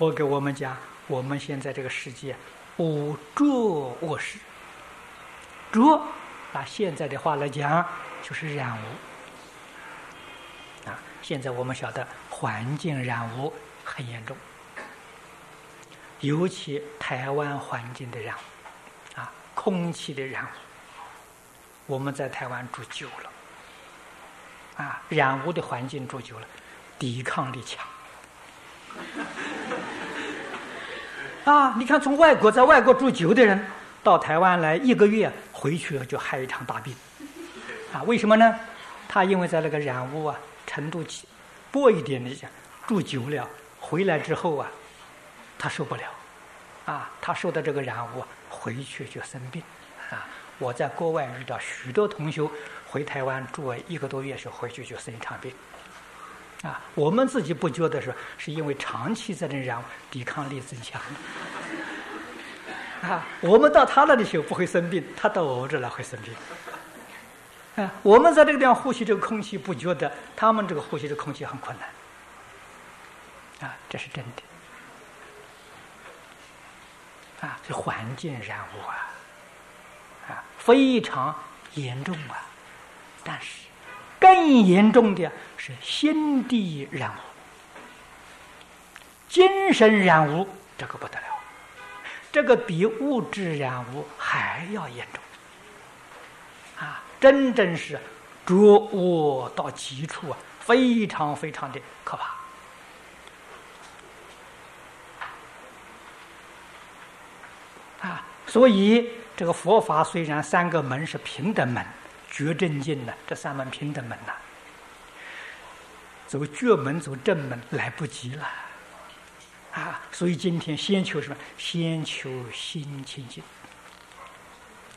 佛给我们讲，我们现在这个世界无着卧室，着，拿现在的话来讲，就是染污。啊，现在我们晓得环境染污很严重，尤其台湾环境的染污，啊，空气的染污。我们在台湾住久了，啊，染污的环境住久了，抵抗力强。啊，你看，从外国在外国住久的人到台湾来一个月，回去了就害一场大病。啊，为什么呢？他因为在那个染污啊程度薄一点的讲，住久了回来之后啊，他受不了。啊，他受的这个染污，回去就生病。啊。我在国外遇到许多同学回台湾住了一个多月时回去就生一场病，啊，我们自己不觉得是是因为长期在那染，抵抗力增强，啊，我们到他那里去不会生病，他到我这来会生病，啊，我们在这个地方呼吸这个空气不觉得，他们这个呼吸的空气很困难，啊，这是真的，啊，这环境染污啊。非常严重啊！但是更严重的是心地染污、精神染污，这个不得了，这个比物质染污还要严重啊！真正是着恶到极处啊，非常非常的可怕啊！所以。这个佛法虽然三个门是平等门，觉正境呢，这三门平等门呐，走觉门走正门来不及了，啊！所以今天先求什么？先求心清净，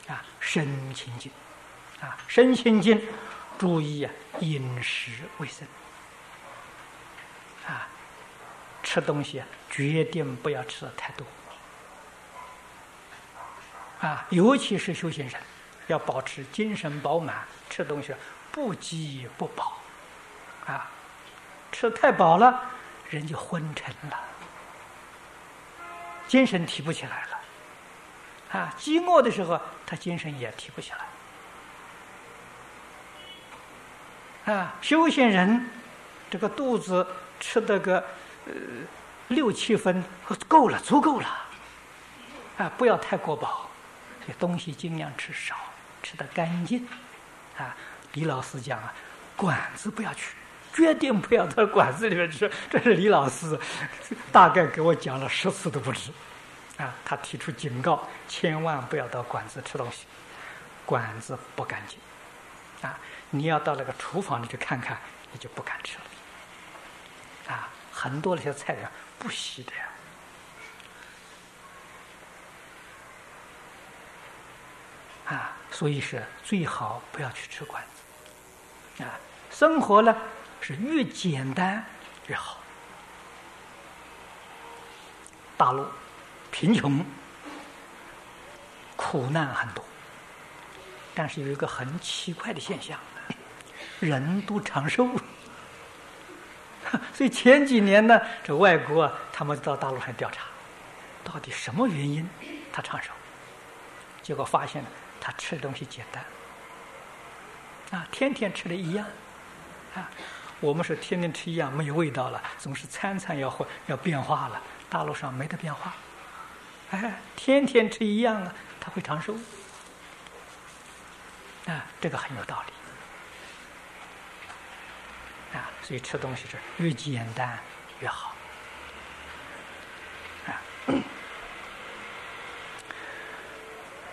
啊，身清净，啊，身清净，注意啊，饮食卫生，啊，吃东西啊，决定不要吃的太多。啊，尤其是修行人，要保持精神饱满，吃东西不饥不饱，啊，吃太饱了，人就昏沉了，精神提不起来了，啊，饥饿的时候，他精神也提不起来，啊，修行人这个肚子吃的个呃六七分够了，足够了，啊，不要太过饱。这东西尽量吃少，吃的干净，啊！李老师讲啊，馆子不要去，决定不要到馆子里面吃。这是李老师大概给我讲了十次都不止，啊！他提出警告，千万不要到馆子吃东西，馆子不干净，啊！你要到那个厨房里去看看，你就不敢吃了，啊！很多那些菜呀，不洗的呀。啊，所以是最好不要去吃馆子。啊，生活呢是越简单越好。大陆贫穷、苦难很多，但是有一个很奇怪的现象，人都长寿。所以前几年呢，这外国啊他们到大陆上调查，到底什么原因他长寿？结果发现。他吃的东西简单，啊，天天吃的一样，啊，我们是天天吃一样没有味道了，总是餐餐要换要变化了。大陆上没得变化，哎，天天吃一样啊，他会长寿，啊，这个很有道理，啊，所以吃东西是越简单越好，啊。